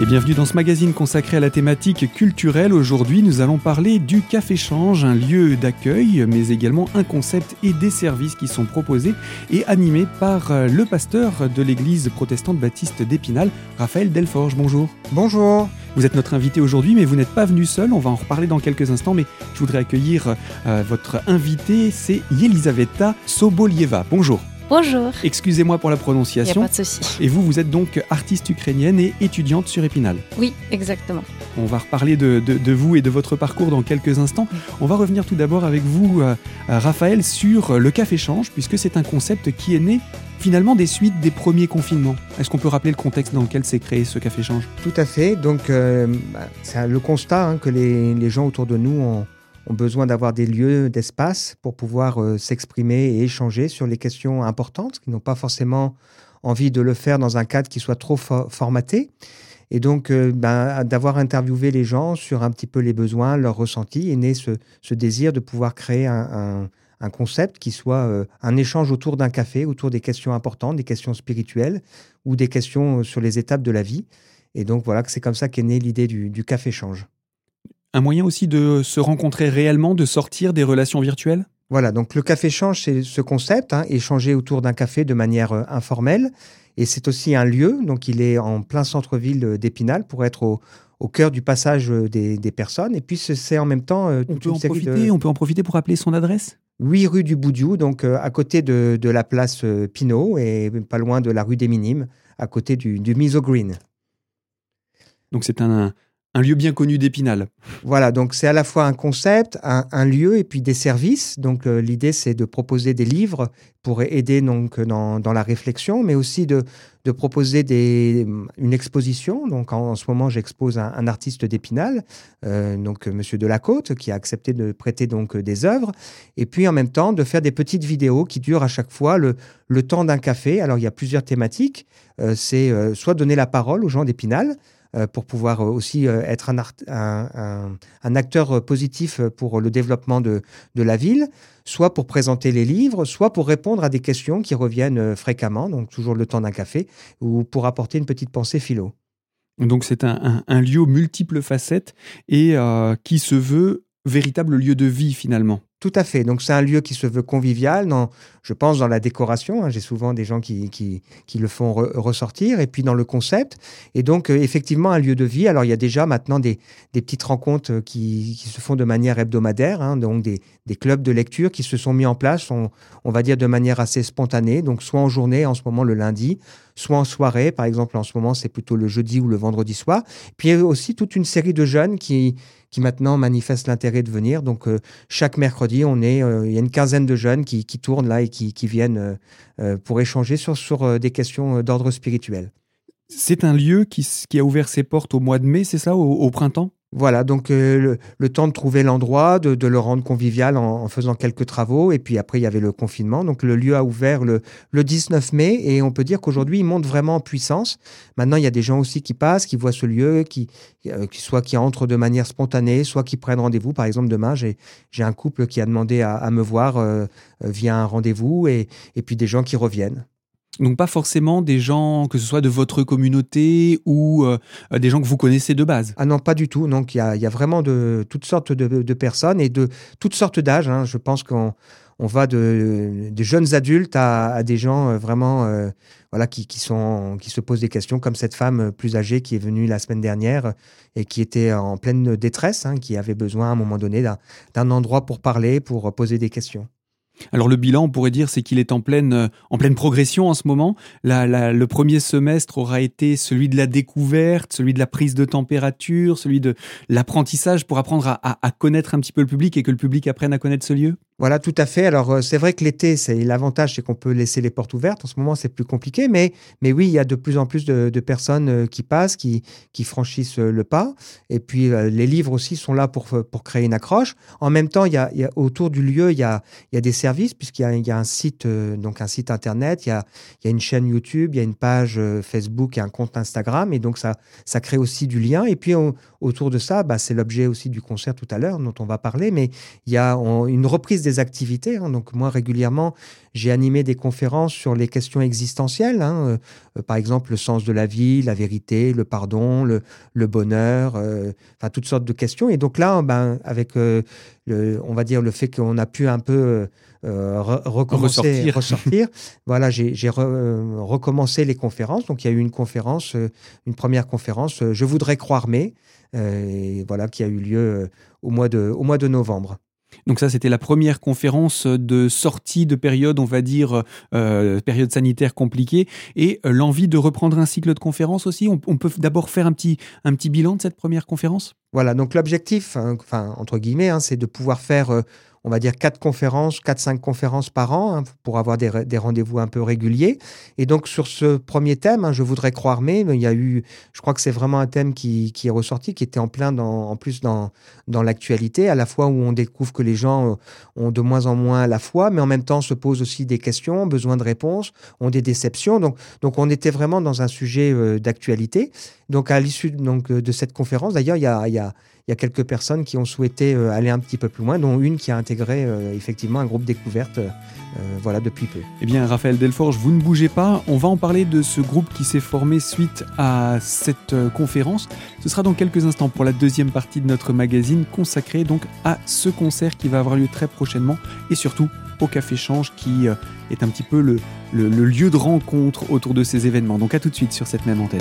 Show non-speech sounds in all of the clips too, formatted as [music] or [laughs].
Et bienvenue dans ce magazine consacré à la thématique culturelle. Aujourd'hui, nous allons parler du Café Change, un lieu d'accueil, mais également un concept et des services qui sont proposés et animés par euh, le pasteur de l'église protestante baptiste d'Épinal, Raphaël Delforge. Bonjour. Bonjour. Vous êtes notre invité aujourd'hui, mais vous n'êtes pas venu seul. On va en reparler dans quelques instants, mais je voudrais accueillir euh, votre invité, c'est Yelisaveta Sobolieva. Bonjour. Bonjour. Excusez-moi pour la prononciation. Il a pas de souci. Et vous, vous êtes donc artiste ukrainienne et étudiante sur Épinal. Oui, exactement. On va reparler de, de, de, vous et de votre parcours dans quelques instants. On va revenir tout d'abord avec vous, euh, Raphaël, sur le Café Change, puisque c'est un concept qui est né finalement des suites des premiers confinements. Est-ce qu'on peut rappeler le contexte dans lequel s'est créé ce Café Change? Tout à fait. Donc, euh, c'est le constat hein, que les, les, gens autour de nous ont ont besoin d'avoir des lieux d'espace pour pouvoir euh, s'exprimer et échanger sur les questions importantes, qui n'ont pas forcément envie de le faire dans un cadre qui soit trop fo formaté. Et donc, euh, ben, d'avoir interviewé les gens sur un petit peu les besoins, leurs ressentis, est né ce, désir de pouvoir créer un, concept qui soit euh, un échange autour d'un café, autour des questions importantes, des questions spirituelles ou des questions sur les étapes de la vie. Et donc, voilà, c'est comme ça qu'est née l'idée du, du café change un moyen aussi de se rencontrer réellement, de sortir des relations virtuelles? Voilà, donc le café change, c'est ce concept, hein, échanger autour d'un café de manière euh, informelle. Et c'est aussi un lieu, donc il est en plein centre-ville d'Épinal pour être au, au, cœur du passage des, des, personnes. Et puis c'est en même temps euh, on peut en profiter, de... On peut en profiter pour rappeler son adresse? 8 rue du Boudiou, donc euh, à côté de, de la place euh, Pinault et pas loin de la rue des Minimes, à côté du, du Miso Green. Donc c'est un, un lieu bien connu d'Épinal. Voilà, donc c'est à la fois un concept, un, lieu et puis des services. Donc euh, l'idée c'est de proposer des livres pour aider donc dans, dans la réflexion, mais aussi de, proposer une exposition. Donc en, ce moment j'expose un, artiste d'Épinal, euh, donc Monsieur Delacôte, qui a accepté de prêter donc des œuvres, et puis en même temps de faire des petites vidéos qui durent à chaque fois le, temps d'un café. Alors il y a plusieurs thématiques. Euh, c'est euh, soit donner la parole aux gens d'Épinal. Euh, pour pouvoir aussi euh, être un, acteur positif pour le développement de, la ville, soit pour présenter les livres, soit pour répondre à des questions qui reviennent euh, fréquemment, donc toujours le temps d'un café, ou pour apporter une petite pensée philo. Donc c'est un, lieu aux multiples facettes et euh, qui se veut véritable lieu de vie finalement. Tout à fait. Donc c'est un lieu qui se veut convivial, je pense dans la décoration. Hein, J'ai souvent des gens qui, le font re ressortir, et puis dans le concept. Et donc euh, effectivement un lieu de vie. Alors il y a déjà maintenant des, petites rencontres qui, qui, se font de manière hebdomadaire, hein, donc des, clubs de lecture qui se sont mis en place, on, va dire de manière assez spontanée. Donc soit en journée, en ce moment le lundi, soit en soirée. Par exemple en ce moment c'est plutôt le jeudi ou le vendredi soir. Puis il y a aussi toute une série de jeunes qui qui maintenant manifestent l'intérêt de venir. Donc euh, chaque mercredi, on est, euh, il y a une quinzaine de jeunes qui, qui tournent là et qui, qui viennent euh, euh pour échanger sur, sur des questions d'ordre spirituel. C'est un lieu qui, qui, a ouvert ses portes au mois de mai, c'est ça, au printemps? Voilà, donc euh, le, temps de trouver l'endroit, de, le rendre convivial en, faisant quelques travaux. Et puis après, il y avait le confinement. Donc le lieu a ouvert le, le 19 mai et on peut dire qu'aujourd'hui, il monte vraiment en puissance. Maintenant, il y a des gens aussi qui passent, qui voient ce lieu, qui, euh, qui soit qui entrent de manière spontanée, soit qui prennent rendez-vous. Par exemple, demain, j'ai un couple qui a demandé à, me voir euh, via un rendez-vous et puis des gens qui reviennent. Donc pas forcément des gens, que ce soit de votre communauté ou euh, des gens que vous connaissez de base. Ah non, pas du tout. Donc il y a, vraiment de toutes sortes de, personnes et de toutes sortes d'âges. Hein. Je pense qu'on on va de, jeunes adultes à, des gens euh, vraiment euh, voilà qui, qui, sont qui se posent des questions comme cette femme plus âgée qui est venue la semaine dernière et qui était en pleine détresse, hein, qui avait besoin à un moment donné d'un endroit pour parler, pour poser des questions. Alors le bilan, on pourrait dire, c'est qu'il est en pleine, euh, en pleine progression en ce moment. La, le premier semestre aura été celui de la découverte, celui de la prise de température, celui de l'apprentissage pour apprendre à, à, à, connaître un petit peu le public et que le public apprenne à connaître ce lieu? Voilà, tout à fait. Alors euh, c'est vrai que l'été, c'est l'avantage, c'est qu'on peut laisser les portes ouvertes. En ce moment, c'est plus compliqué, mais mais oui, il y a de plus en plus de, personnes euh, qui passent, qui qui franchissent le pas. Et puis les livres aussi sont là pour pour créer une accroche. En même temps, il y a, il y a autour du lieu, il y a il y a des services puisqu'il y, y, a un site euh, donc un site internet, il y a il y a une chaîne YouTube, il y a une page euh, Facebook et un compte Instagram et donc ça ça crée aussi du lien. Et puis autour de ça, bah, c'est l'objet aussi du concert tout à l'heure dont on va parler, mais il y a une reprise des activités. Hein. Donc moi, régulièrement, j'ai animé des conférences sur les questions existentielles, hein. euh, par exemple le sens de la vie, la vérité, le pardon, le, le bonheur, enfin toutes sortes de questions. Et donc là, ben, avec, le, on va dire, le fait qu'on a pu un peu recommencer, ressortir, [laughs] voilà, j'ai recommencé les conférences. Donc il y a eu une conférence, une première conférence, Je voudrais croire mais, voilà, qui a eu lieu au mois de, au mois de novembre. Donc ça, c'était la première conférence de sortie de période, on va dire, euh, période sanitaire compliquée, et euh, l'envie de reprendre un cycle de conférences aussi. On, peut d'abord faire un petit, un petit bilan de cette première conférence? Voilà, donc l'objectif, hein, enfin, entre guillemets, hein, c'est de pouvoir faire... Euh, on va dire, quatre conférences, quatre, cinq conférences par an hein, pour avoir des, rendez-vous un peu réguliers. Et donc, sur ce premier thème, hein, je voudrais croire, mais il y a eu, je crois que c'est vraiment un thème qui, est ressorti, qui était en plein, dans, en plus, dans, dans l'actualité, à la fois où on découvre que les gens euh, ont de moins en moins la foi, mais en même temps se posent aussi des questions, besoin de réponses, ont des déceptions. Donc, donc on était vraiment dans un sujet euh, d'actualité. Donc, à l'issue donc, de cette conférence, d'ailleurs, il y a il y a quelques personnes qui ont souhaité euh, aller un petit peu plus loin, dont une qui a intégré euh, effectivement un groupe découverte euh, voilà, depuis peu. Eh bien, Raphaël Delforge, vous ne bougez pas. On va en parler de ce groupe qui s'est formé suite à cette conférence. Ce sera dans quelques instants pour la deuxième partie de notre magazine consacrée donc à ce concert qui va avoir lieu très prochainement et surtout au Café Change qui est un petit peu le, le lieu de rencontre autour de ces événements. Donc à tout de suite sur cette même antenne.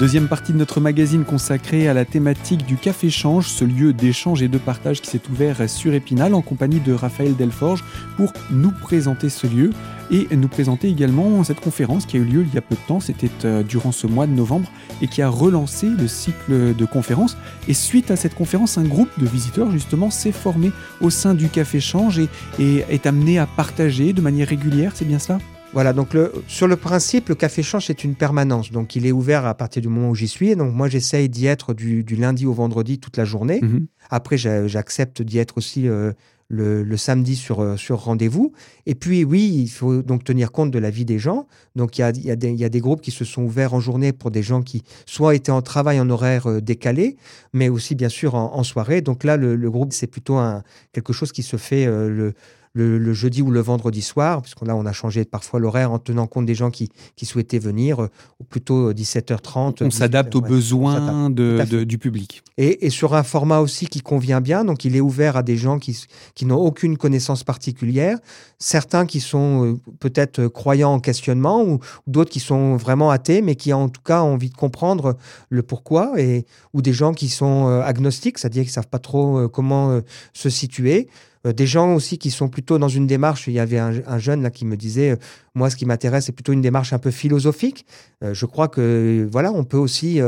Deuxième partie de notre magazine consacrée à la thématique du Café Change, ce lieu d'échange et de partage qui s'est ouvert sur Épinal en compagnie de Raphaël Delforge pour nous présenter ce lieu et nous présenter également cette conférence qui a eu lieu il y a peu de temps, c'était euh, durant ce mois de novembre et qui a relancé le cycle de conférences. Et suite à cette conférence, un groupe de visiteurs justement s'est formé au sein du Café Change et, et est amené à partager de manière régulière, c'est bien cela? Voilà, donc le, sur le principe, le café change c'est une permanence. Donc il est ouvert à partir du moment où j'y suis. Donc moi j'essaye d'y être du, lundi au vendredi toute la journée. Mhm. Après j'accepte d'y être aussi euh, le, samedi sur, euh, sur rendez-vous. Et puis oui, il faut donc tenir compte de la vie des gens. Donc il y a, y, a y a, des groupes qui se sont ouverts en journée pour des gens qui soit étaient en travail en horaire euh, décalé, mais aussi bien sûr en, soirée. Donc là le, le groupe c'est plutôt un, quelque chose qui se fait le le, jeudi ou le vendredi soir, puisqu'on là, on a changé parfois l'horaire en tenant compte des gens qui, qui souhaitaient venir, euh, ou plutôt 17h30. On s'adapte aux besoins de, du public. Et, et, sur un format aussi qui convient bien, donc il est ouvert à des gens qui, qui n'ont aucune connaissance particulière, certains qui sont euh, peut-être croyants en questionnement, ou, d'autres qui sont vraiment athées, mais qui en tout cas ont envie de comprendre le pourquoi, et, ou des gens qui sont euh, agnostiques, c'est-à-dire qui ne savent pas trop comment se situer. Euh, des gens aussi qui sont plutôt dans une démarche. Il y avait un, jeune là qui me disait, euh, moi, ce qui m'intéresse, c'est plutôt une démarche un peu philosophique. Euh, je crois que voilà, on peut aussi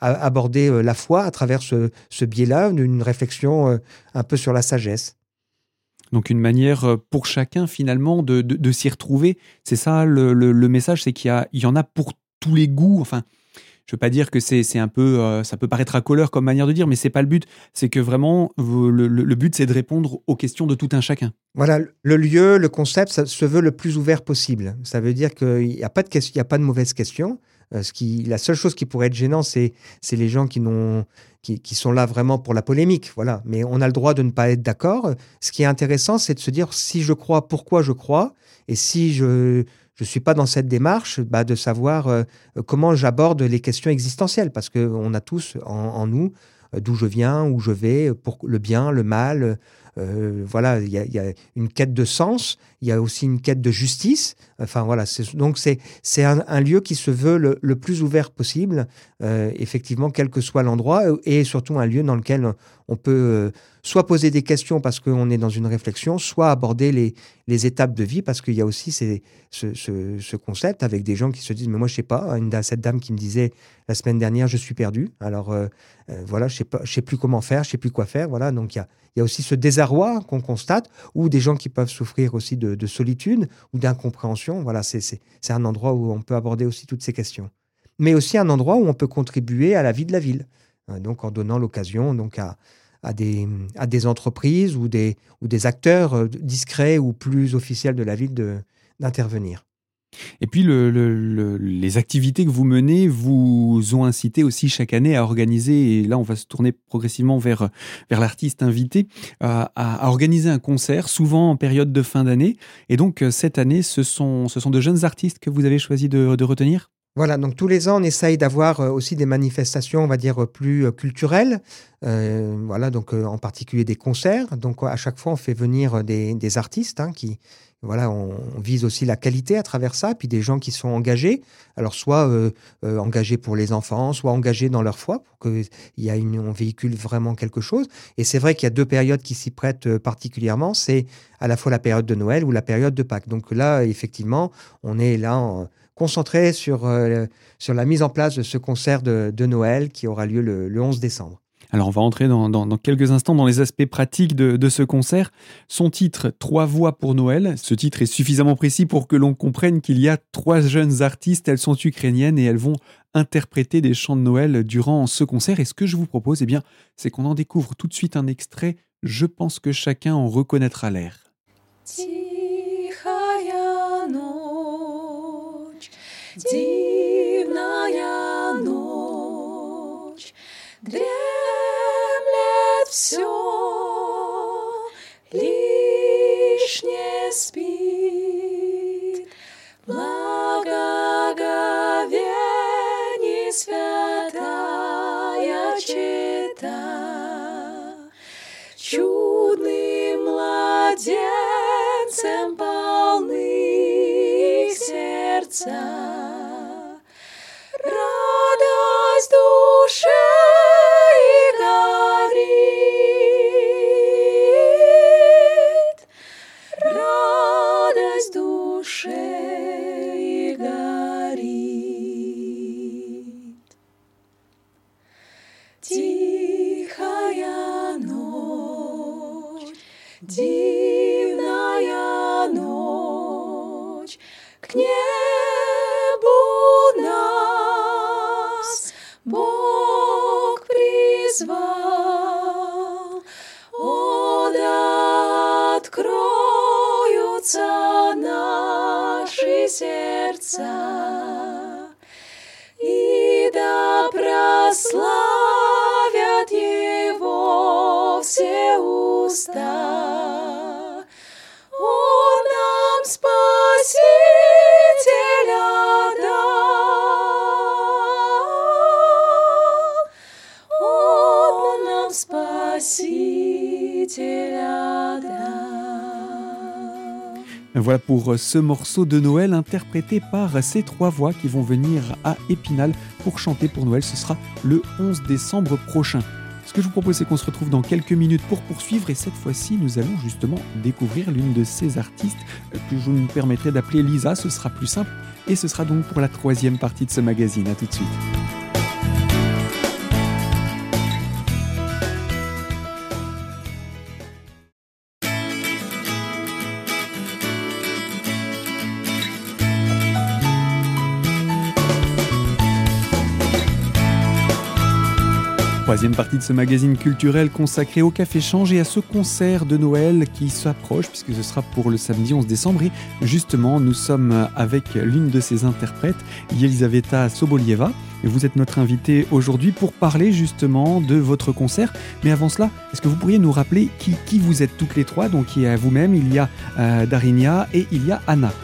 aborder la foi à travers ce, biais-là, d'une réflexion un peu sur la sagesse. Donc une manière pour chacun finalement de, s'y retrouver. C'est ça le, le message, c'est qu'il y, y, en a pour tous les goûts. Enfin, je veux pas dire que c'est un peu, euh, ça peut paraître à couleur comme manière de dire, mais c'est pas le but. C'est que vraiment, le, but, c'est de répondre aux questions de tout un chacun. Voilà, le lieu, le concept, ça se veut le plus ouvert possible. Ça veut dire qu'il n'y a, pas de il y a pas de mauvaise question. Euh, ce qui, la seule chose qui pourrait être gênant, c'est les gens qui, qui, qui sont là vraiment pour la polémique. Voilà. Mais on a le droit de ne pas être d'accord. Ce qui est intéressant, c'est de se dire si je crois, pourquoi je crois. Et si je, je ne suis pas dans cette démarche bah, de savoir euh, comment j'aborde les questions existentielles, parce qu'on a tous en, nous euh, d'où je viens, où je vais, pour le bien, le mal. Euh, voilà, il y, a une quête de sens, il y a aussi une quête de justice. Enfin voilà, donc c'est un, lieu qui se veut le, plus ouvert possible, effectivement, quel que soit l'endroit, et surtout un lieu dans lequel on peut soit poser des questions parce qu'on est dans une réflexion, soit aborder les, les étapes de vie parce qu'il y a aussi ce, ce, concept avec des gens qui se disent mais moi je sais pas une, cette dame qui me disait la semaine dernière je suis perdu alors euh, euh, voilà je sais sais plus comment faire je sais plus quoi faire voilà donc il y a, y a aussi ce qu'on constate ou des gens qui peuvent souffrir aussi de, de solitude ou d'incompréhension. Voilà c'est un endroit où on peut aborder aussi toutes ces questions. Mais aussi un endroit où on peut contribuer à la vie de la ville. Donc en donnant l'occasion donc à des, entreprises ou des, ou des acteurs discrets ou plus officiels de la ville d'intervenir. Et puis les activités que vous menez vous ont incité aussi chaque année à organiser, et là on va se tourner progressivement vers, l'artiste invité, à, organiser un concert, souvent en période de fin d'année. Et donc euh, cette année, ce sont, ce sont de jeunes artistes que vous avez choisi de, retenir? Voilà, donc tous les ans, on essaye d'avoir euh, aussi des manifestations, on va dire, plus euh, culturelles. voilà, donc en particulier des concerts. Donc à chaque fois, on fait venir des, artistes hein, qui, voilà, on, vise aussi la qualité à travers ça, puis des gens qui sont engagés, alors soit euh, euh, engagés pour les enfants, soit engagés dans leur foi, pour une, on véhicule vraiment quelque chose. Et c'est vrai qu'il y a deux périodes qui s'y prêtent euh, particulièrement, c'est à la fois la période de Noël ou la période de Pâques. Donc là, effectivement, on est là concentré sur, sur la mise en place de ce concert de, Noël qui aura lieu le 11 décembre. Alors on va entrer dans, quelques instants dans les aspects pratiques de, ce concert. Son titre, Trois voix pour Noël. Ce titre est suffisamment précis pour que l'on comprenne qu'il y a trois jeunes artistes, elles sont ukrainiennes et elles vont interpréter des chants de Noël durant ce concert. Et ce que je vous propose, eh bien, c'est qu'on en découvre tout de suite un extrait. Je pense que chacun en reconnaîtra l'air. Все лишнее спит. Благоговение святая чита. Чудным младенцем полны сердца. призвал. Он откроются наши сердца, и да прославится Voilà pour ce morceau de Noël interprété par ces trois voix qui vont venir à Épinal pour chanter pour Noël. Ce sera le 11 décembre prochain. Ce que je vous propose, c'est qu'on se retrouve dans quelques minutes pour poursuivre et cette fois-ci, nous allons justement découvrir l'une de ces artistes que je me permettrai d'appeler Lisa. Ce sera plus simple et ce sera donc pour la troisième partie de ce magazine. À tout de suite. Troisième partie de ce magazine culturel consacré au Café Change et à ce concert de Noël qui s'approche puisque ce sera pour le samedi 11 décembre. Et justement, nous sommes avec l'une de ses interprètes, Yelisaveta Sobolieva. Et vous êtes notre invité aujourd'hui pour parler justement de votre concert. Mais avant cela, est-ce que vous pourriez nous rappeler qui, qui vous êtes toutes les trois? Donc il y a vous-même, il y a euh, Darinia et il y a Anna.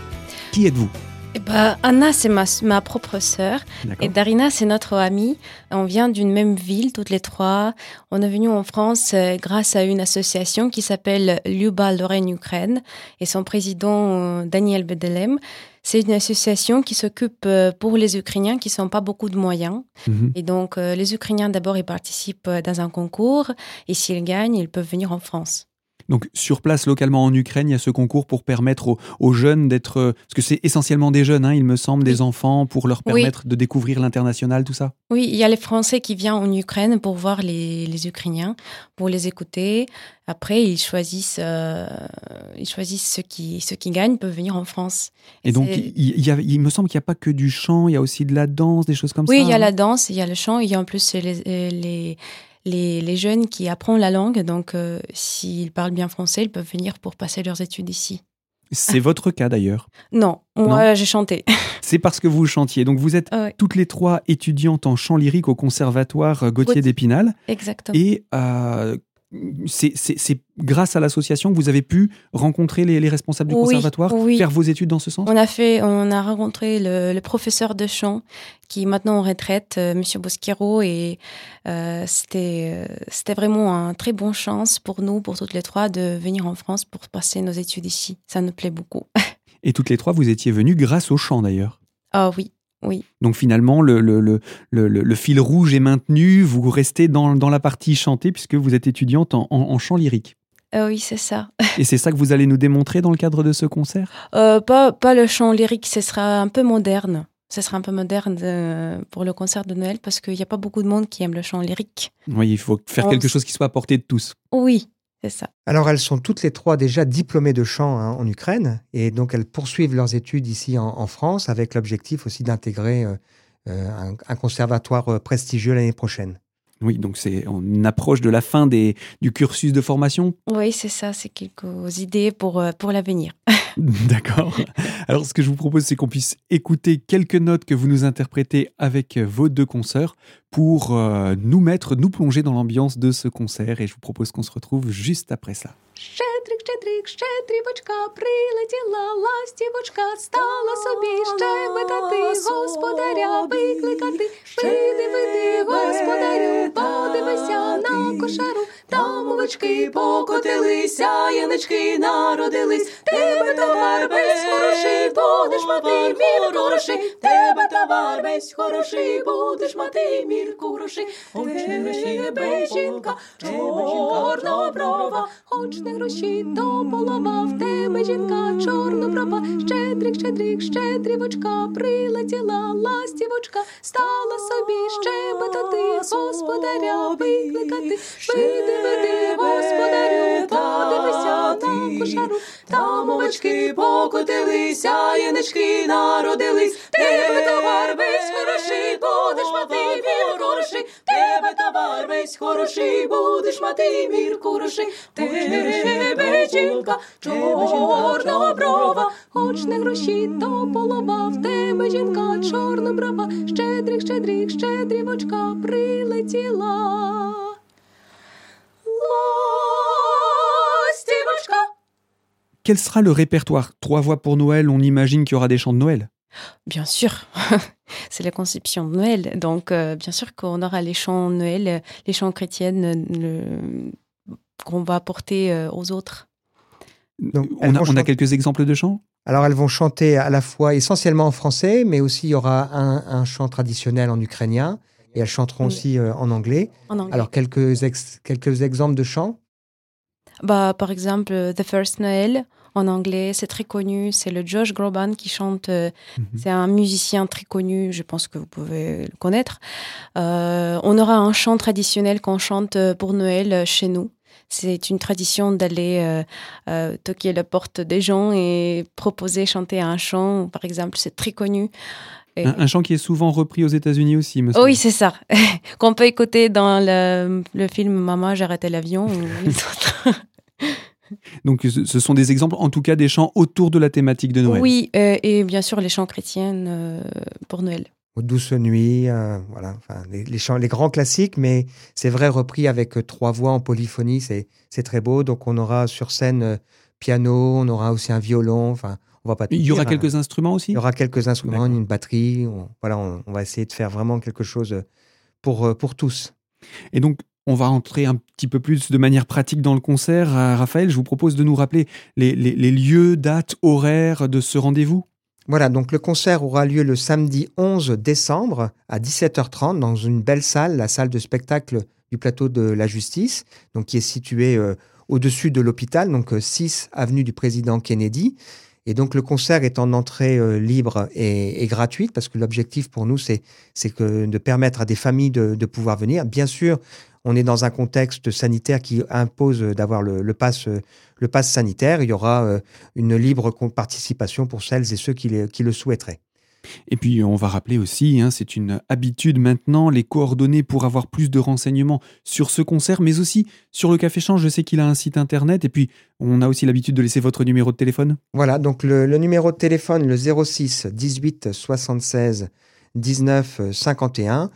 Qui êtes-vous? Eh ben, Anna, c'est ma, ma, propre sœur. Et Darina, c'est notre amie. On vient d'une même ville, toutes les trois. On est venu en France euh, grâce à une association qui s'appelle Luba Lorraine Ukraine et son président, euh, Daniel Bedelem. C'est une association qui s'occupe euh, pour les Ukrainiens qui n'ont pas beaucoup de moyens. Mhm. Et donc, les Ukrainiens, d'abord, ils participent dans un concours. Et s'ils gagnent, ils peuvent venir en France. Donc sur place, localement en Ukraine, il y a ce concours pour permettre aux, jeunes d'être... Euh, parce que c'est essentiellement des jeunes, hein, il me semble, des enfants, pour leur permettre de découvrir l'international, tout ça? Oui, il y a les Français qui viennent en Ukraine pour voir les, Ukrainiens, pour les écouter. Après, ils choisissent, euh, ils choisissent ceux qui, ceux qui gagnent peuvent venir en France. Et, donc, il, me semble qu'il n'y a pas que du chant, il y a aussi de la danse, des choses comme ça. Oui, il y a la danse, il y a le chant, il y a en plus les, les les, jeunes qui apprennent la langue. Donc, s'ils parlent bien français, ils peuvent venir pour passer leurs études ici. C'est votre cas d'ailleurs Non, moi j'ai chanté. [laughs] C'est parce que vous chantiez. Donc vous êtes toutes les trois étudiantes en chant lyrique au conservatoire Gauthier d'Épinal. Exactement. Et c'est grâce à l'association que vous avez pu rencontrer les, responsables du conservatoire, faire vos études dans ce sens? On a fait, on a rencontré le, professeur de chant qui est maintenant en retraite, M. Euh, Monsieur Bosquero, et euh, c'était euh, c'était vraiment un très bon chance pour nous, pour toutes les trois, de venir en France pour passer nos études ici. Ça nous plaît beaucoup. [laughs] Et toutes les trois, vous étiez venues grâce au chant d'ailleurs? Ah oui, oui. Donc finalement, le, le, le, le, fil rouge est maintenu, vous restez dans, dans, la partie chantée puisque vous êtes étudiante en, en, chant lyrique. Euh, oui, c'est ça. Et c'est ça que vous allez nous démontrer dans le cadre de ce concert? Euh, pas, pas le chant lyrique, ce sera un peu moderne. Ce sera un peu moderne euh, pour le concert de Noël parce qu'il n'y a pas beaucoup de monde qui aime le chant lyrique. Oui, il faut faire quelque chose qui soit à portée de tous. Oui, Alors elles sont toutes les trois déjà diplômées de chant hein, en Ukraine et donc elles poursuivent leurs études ici en, France avec l'objectif aussi d'intégrer euh, euh, un, conservatoire euh, prestigieux l'année prochaine. Oui, donc c'est on approche de la fin des, du cursus de formation. Oui, c'est ça, c'est quelques idées pour, pour l'avenir. [laughs] D'accord. Alors ce que je vous propose, c'est qu'on puisse écouter quelques notes que vous nous interprétez avec vos deux consoeurs pour nous mettre, nous plonger dans l'ambiance de ce concert. Et je vous propose qu'on se retrouve juste après ça. Щедрик, щедрик, щедрівочка, прилетіла ластівочка, стала собі щебетати, господаря викликати. Види, види, господарю, подивися на кошару, там овечки покотилися, янички народились. Тебе товар весь хороший, будеш мати мірку грошей. Тебе товар весь хороший, будеш мати мірку грошей. Тебе жінка, чорноброва, хоч не гроші, то полова в тебе жінка, чорноброва, щедрик, щедрик, щедрівочка, прилетіла ластівочка, стала собі щебетати, господаря викликати, види, види, господарю, подивися на кошару, там овечки покотилися, янички народились, тебе товар весь хороший, будеш мати мірку грошей, тебе товар весь хороший, будеш мати мірку грошей, тебе жінка, чорноброва, хоч не гроші, то полова, в тебе жінка, чорноброва, щедрик, щедрик, щедрівочка прилетіла. Quel sera le répertoire Trois voix pour Noël, on imagine qu'il y aura des chants de Noël Bien sûr, [laughs] c'est la conception de Noël. Donc, euh, bien sûr qu'on aura les chants Noël, les chants chrétiennes qu'on va apporter euh, aux autres. Donc, on, a, quelques exemples de chants? Alors, elles vont chanter à la fois essentiellement en français, mais aussi il y aura un, chant traditionnel en ukrainien et elles chanteront aussi euh, en, anglais. en, anglais. Alors, quelques, quelques exemples de chants? Bah, Par exemple, The First Noël en anglais, c'est très connu. C'est le Josh Groban qui chante. Euh, mhm. C'est un musicien très connu. Je pense que vous pouvez le connaître. Euh, on aura un chant traditionnel qu'on chante euh, pour Noël chez nous. C'est une tradition d'aller toquer la porte des gens et proposer chanter un chant. Par exemple, c'est très connu. Un, chant qui est souvent repris aux États-Unis aussi, monsieur. Oui, c'est ça. [laughs] Qu'on peut écouter dans le, le film Maman, j'ai arrêté l'avion. [laughs] Donc ce sont des exemples, en tout cas, des chants autour de la thématique de Noël. Oui, euh, et bien sûr les chants chrétiens euh, pour Noël. Douce nuit, euh, voilà, enfin, les, chants, les grands classiques, mais c'est vrai repris avec trois voix en polyphonie, c'est très beau. Donc on aura sur scène piano, on aura aussi un violon, enfin on va pas. Il y aura hein. quelques instruments aussi. Il y aura quelques instruments, une batterie. voilà, on, on, va essayer de faire vraiment quelque chose pour pour tous. Et donc on va entrer un petit peu plus de manière pratique dans le concert. Euh, Raphaël, je vous propose de nous rappeler les, lieux, dates, horaires de ce rendez-vous. Voilà, donc le concert aura lieu le samedi 11 décembre à 17h30 dans une belle salle, la salle de spectacle du plateau de la Justice, donc qui est située euh, au-dessus de l'hôpital, donc 6 euh, avenue du président Kennedy. Et donc le concert est en entrée libre et, gratuite parce que l'objectif pour nous c'est que de permettre à des familles de, pouvoir venir. Bien sûr, on est dans un contexte sanitaire qui impose d'avoir le, le pass, le sanitaire. Il y aura euh, une libre participation pour celles et ceux qui, le souhaiteraient. Et puis on va rappeler aussi, hein, c'est une habitude maintenant, les coordonnées pour avoir plus de renseignements sur ce concert, mais aussi sur le Café Change. Je sais qu'il a un site internet et puis on a aussi l'habitude de laisser votre numéro de téléphone. Voilà, donc le, le numéro de téléphone, le 06 18 76 19 51.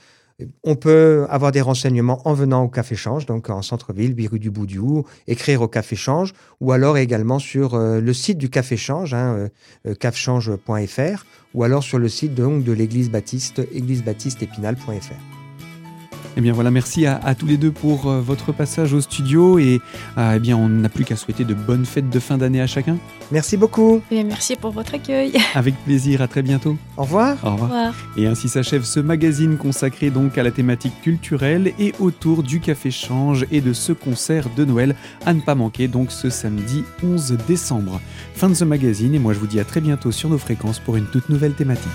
On peut avoir des renseignements en venant au Café Change, donc en centre-ville, 8 rue du Boudiou, écrire au Café Change, ou alors également sur euh, le site du Café Change, hein, euh, ou alors sur le site de l'Église Baptiste, église-baptiste-épinal.fr. Eh bien voilà, merci à, tous les deux pour euh, votre passage au studio et euh, eh bien on n'a plus qu'à souhaiter de bonnes fêtes de fin d'année à chacun. Merci beaucoup. Eh merci pour votre accueil. [laughs] Avec plaisir, à très bientôt. Au revoir. Au revoir. Et ainsi s'achève ce magazine consacré donc à la thématique culturelle et autour du Café Change et de ce concert de Noël à ne pas manquer donc ce samedi 11 décembre. Fin de ce magazine et moi je vous dis à très bientôt sur nos fréquences pour une toute nouvelle thématique.